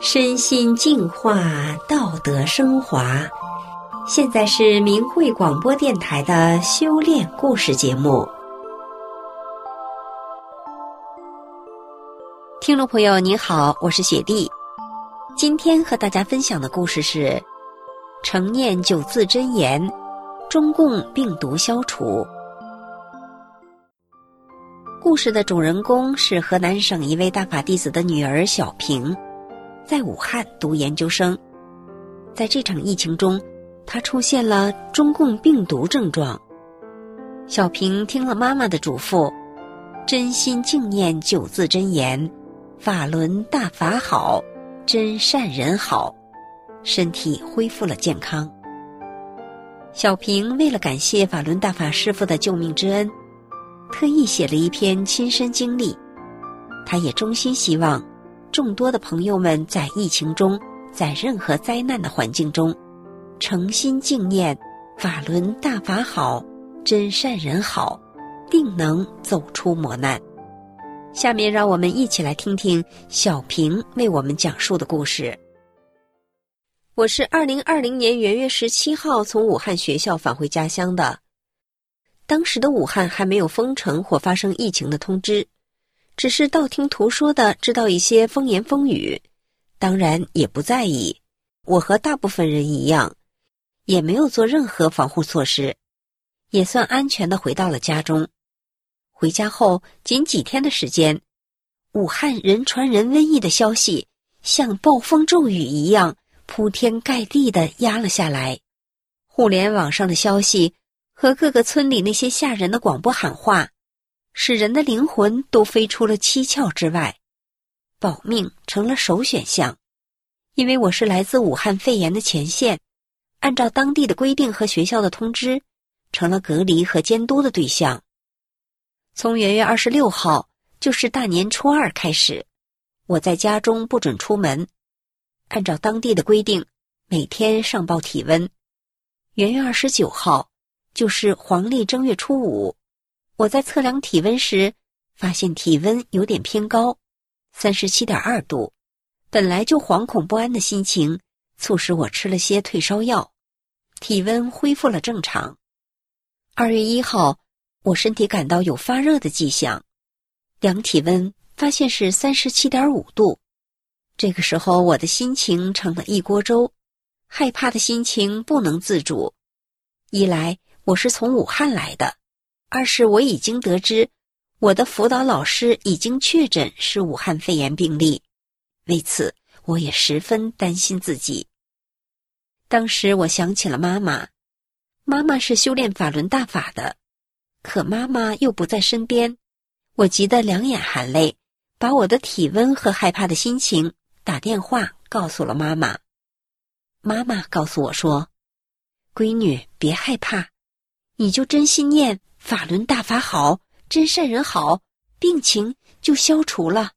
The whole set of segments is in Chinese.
身心净化，道德升华。现在是明慧广播电台的修炼故事节目。听众朋友，您好，我是雪莉。今天和大家分享的故事是：成念九字真言，中共病毒消除。故事的主人公是河南省一位大法弟子的女儿小平。在武汉读研究生，在这场疫情中，他出现了中共病毒症状。小平听了妈妈的嘱咐，真心静念九字真言：“法轮大法好，真善人好”，身体恢复了健康。小平为了感谢法轮大法师傅的救命之恩，特意写了一篇亲身经历。他也衷心希望。众多的朋友们在疫情中，在任何灾难的环境中，诚心敬念法轮大法好，真善人好，定能走出磨难。下面让我们一起来听听小平为我们讲述的故事。我是二零二零年元月十七号从武汉学校返回家乡的，当时的武汉还没有封城或发生疫情的通知。只是道听途说的知道一些风言风语，当然也不在意。我和大部分人一样，也没有做任何防护措施，也算安全的回到了家中。回家后仅几天的时间，武汉人传人瘟疫的消息像暴风骤雨一样铺天盖地的压了下来。互联网上的消息和各个村里那些吓人的广播喊话。使人的灵魂都飞出了七窍之外，保命成了首选项。因为我是来自武汉肺炎的前线，按照当地的规定和学校的通知，成了隔离和监督的对象。从元月二十六号，就是大年初二开始，我在家中不准出门，按照当地的规定，每天上报体温。元月二十九号，就是黄历正月初五。我在测量体温时，发现体温有点偏高，三十七点二度。本来就惶恐不安的心情，促使我吃了些退烧药，体温恢复了正常。二月一号，我身体感到有发热的迹象，量体温发现是三十七点五度。这个时候，我的心情成了一锅粥，害怕的心情不能自主。一来，我是从武汉来的。二是我已经得知，我的辅导老师已经确诊是武汉肺炎病例，为此我也十分担心自己。当时我想起了妈妈，妈妈是修炼法轮大法的，可妈妈又不在身边，我急得两眼含泪，把我的体温和害怕的心情打电话告诉了妈妈。妈妈告诉我说：“闺女，别害怕，你就真心念。”法轮大法好，真善人好，病情就消除了。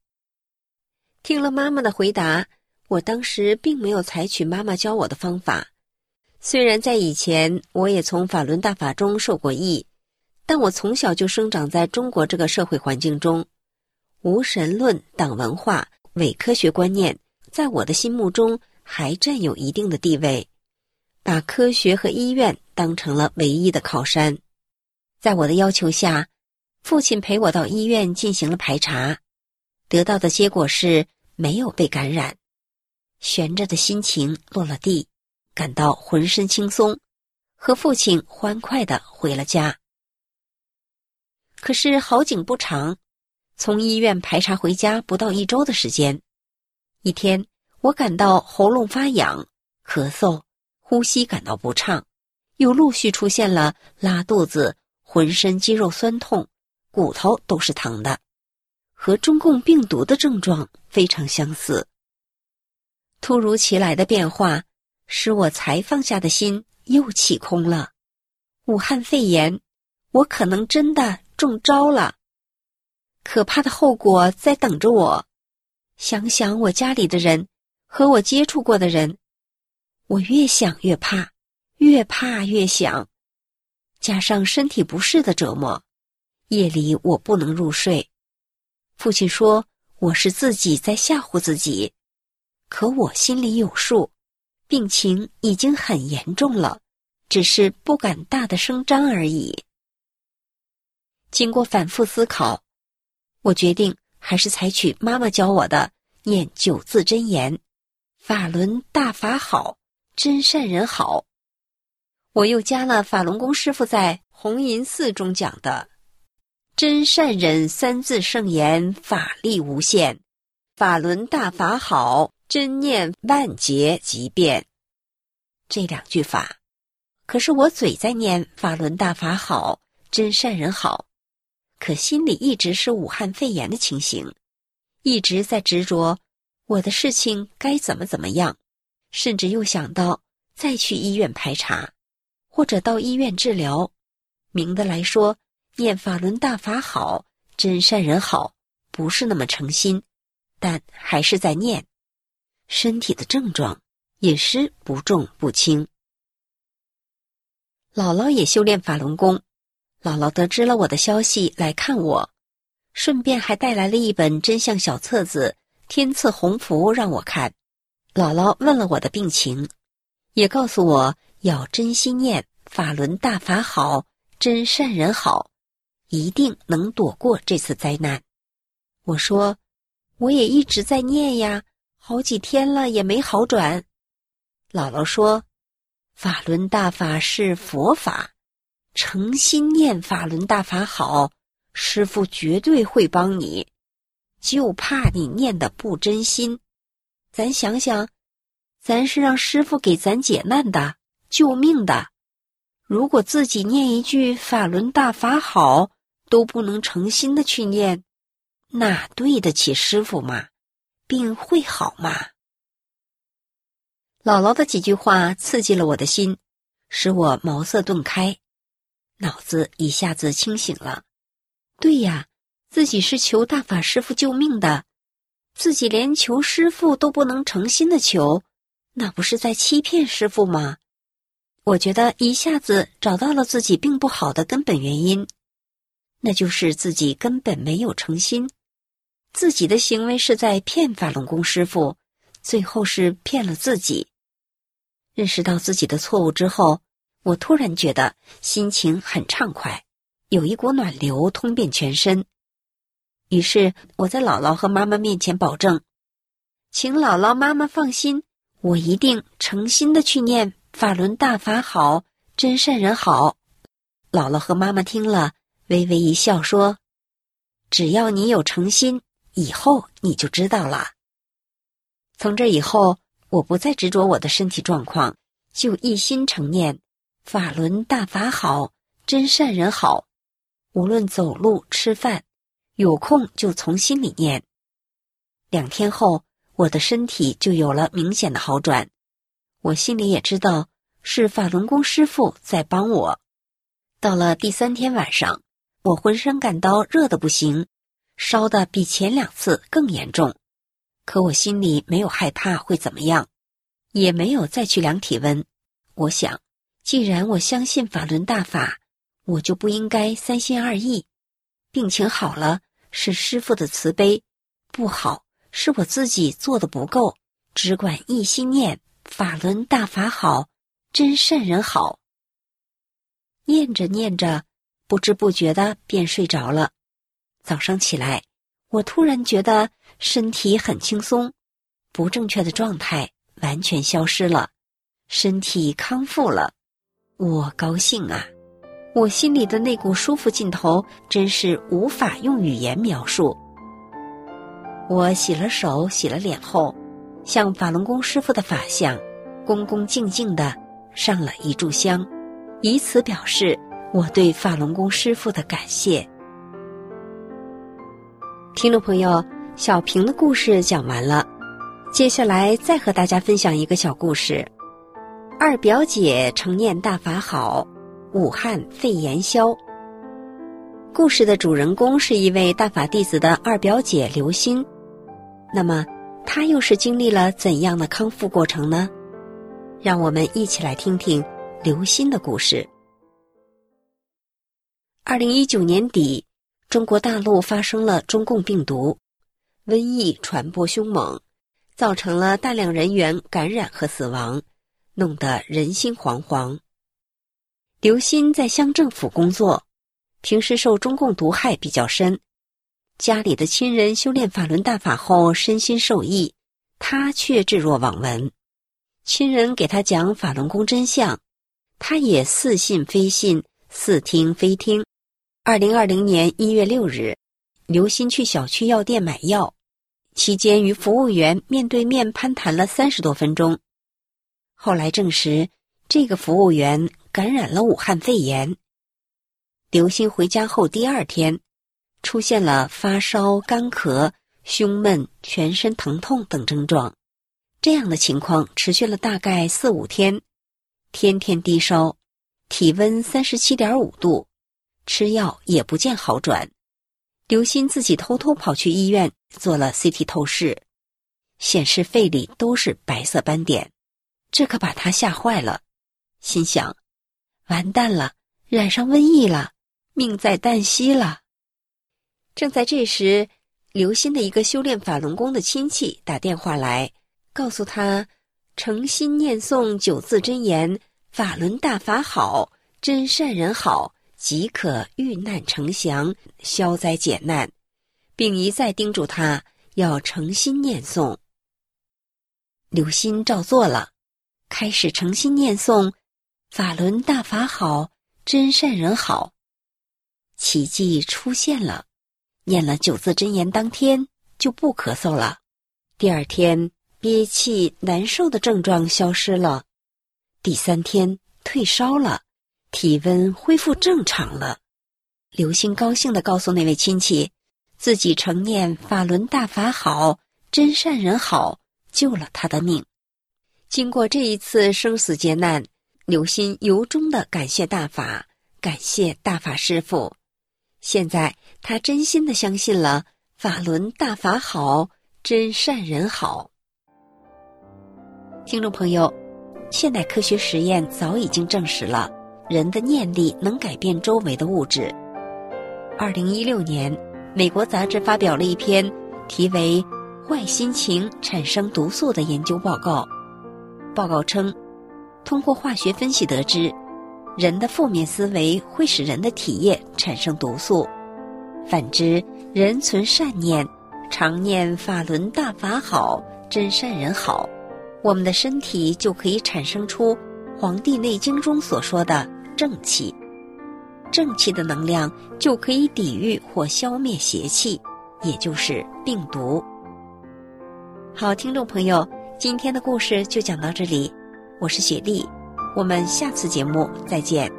听了妈妈的回答，我当时并没有采取妈妈教我的方法。虽然在以前我也从法轮大法中受过益，但我从小就生长在中国这个社会环境中，无神论、党文化、伪科学观念在我的心目中还占有一定的地位，把科学和医院当成了唯一的靠山。在我的要求下，父亲陪我到医院进行了排查，得到的结果是没有被感染。悬着的心情落了地，感到浑身轻松，和父亲欢快的回了家。可是好景不长，从医院排查回家不到一周的时间，一天我感到喉咙发痒、咳嗽、呼吸感到不畅，又陆续出现了拉肚子。浑身肌肉酸痛，骨头都是疼的，和中共病毒的症状非常相似。突如其来的变化使我才放下的心又起空了。武汉肺炎，我可能真的中招了，可怕的后果在等着我。想想我家里的人和我接触过的人，我越想越怕，越怕越想。加上身体不适的折磨，夜里我不能入睡。父亲说我是自己在吓唬自己，可我心里有数，病情已经很严重了，只是不敢大的声张而已。经过反复思考，我决定还是采取妈妈教我的念九字真言：“法轮大法好，真善人好。”我又加了法轮功师傅在红银寺中讲的“真善忍三字圣言，法力无限，法轮大法好，真念万劫即变”这两句法。可是我嘴在念“法轮大法好，真善人好”。可心里一直是武汉肺炎的情形，一直在执着我的事情该怎么怎么样，甚至又想到再去医院排查，或者到医院治疗。明的来说，念法轮大法好，真善人好，不是那么诚心，但还是在念。身体的症状也是不重不轻。姥姥也修炼法轮功。姥姥得知了我的消息，来看我，顺便还带来了一本真相小册子《天赐鸿福》让我看。姥姥问了我的病情，也告诉我要真心念法轮大法好，真善人好，一定能躲过这次灾难。我说，我也一直在念呀，好几天了也没好转。姥姥说，法轮大法是佛法。诚心念法轮大法好，师傅绝对会帮你，就怕你念的不真心。咱想想，咱是让师傅给咱解难的、救命的。如果自己念一句法轮大法好都不能诚心的去念，那对得起师傅吗？病会好吗？姥姥的几句话刺激了我的心，使我茅塞顿开。脑子一下子清醒了，对呀，自己是求大法师傅救命的，自己连求师傅都不能诚心的求，那不是在欺骗师傅吗？我觉得一下子找到了自己病不好的根本原因，那就是自己根本没有诚心，自己的行为是在骗法轮功师傅，最后是骗了自己。认识到自己的错误之后。我突然觉得心情很畅快，有一股暖流通遍全身。于是我在姥姥和妈妈面前保证，请姥姥妈妈放心，我一定诚心的去念法轮大法好，真善人好。姥姥和妈妈听了，微微一笑说：“只要你有诚心，以后你就知道了。”从这以后，我不再执着我的身体状况，就一心诚念。法轮大法好，真善人好。无论走路、吃饭，有空就从心里念。两天后，我的身体就有了明显的好转。我心里也知道是法轮功师傅在帮我。到了第三天晚上，我浑身感到热的不行，烧的比前两次更严重。可我心里没有害怕会怎么样，也没有再去量体温。我想。既然我相信法轮大法，我就不应该三心二意。病情好了是师傅的慈悲，不好是我自己做的不够，只管一心念法轮大法好，真善人好。念着念着，不知不觉的便睡着了。早上起来，我突然觉得身体很轻松，不正确的状态完全消失了，身体康复了。我高兴啊！我心里的那股舒服劲头，真是无法用语言描述。我洗了手，洗了脸后，向法轮功师傅的法像，恭恭敬敬的上了一炷香，以此表示我对法轮功师傅的感谢。听众朋友，小平的故事讲完了，接下来再和大家分享一个小故事。二表姐成念大法好，武汉肺炎消。故事的主人公是一位大法弟子的二表姐刘鑫，那么他又是经历了怎样的康复过程呢？让我们一起来听听刘鑫的故事。二零一九年底，中国大陆发生了中共病毒，瘟疫传播凶猛，造成了大量人员感染和死亡，弄得人心惶惶。刘鑫在乡政府工作，平时受中共毒害比较深，家里的亲人修炼法轮大法后身心受益，他却置若罔闻。亲人给他讲法轮功真相，他也似信非信，似听非听。二零二零年一月六日，刘鑫去小区药店买药，期间与服务员面对面攀谈了三十多分钟。后来证实，这个服务员感染了武汉肺炎。刘鑫回家后第二天，出现了发烧、干咳、胸闷、全身疼痛等症状。这样的情况持续了大概四五天，天天低烧，体温三十七点五度。吃药也不见好转，刘鑫自己偷偷跑去医院做了 CT 透视，显示肺里都是白色斑点，这可把他吓坏了，心想：完蛋了，染上瘟疫了，命在旦夕了。正在这时，刘鑫的一个修炼法轮功的亲戚打电话来，告诉他：诚心念诵九字真言，法轮大法好，真善人好。即可遇难成祥，消灾解难，并一再叮嘱他要诚心念诵。刘鑫照做了，开始诚心念诵“法轮大法好，真善人好”。奇迹出现了，念了九字真言，当天就不咳嗽了。第二天憋气难受的症状消失了，第三天退烧了。体温恢复正常了，刘星高兴地告诉那位亲戚，自己承念法轮大法好，真善人好，救了他的命。经过这一次生死劫难，刘鑫由衷的感谢大法，感谢大法师父。现在他真心的相信了法轮大法好，真善人好。听众朋友，现代科学实验早已经证实了。人的念力能改变周围的物质。二零一六年，美国杂志发表了一篇题为《坏心情产生毒素》的研究报告。报告称，通过化学分析得知，人的负面思维会使人的体液产生毒素；反之，人存善念，常念法轮大法好，真善人好，我们的身体就可以产生出《黄帝内经》中所说的。正气，正气的能量就可以抵御或消灭邪气，也就是病毒。好，听众朋友，今天的故事就讲到这里，我是雪莉，我们下次节目再见。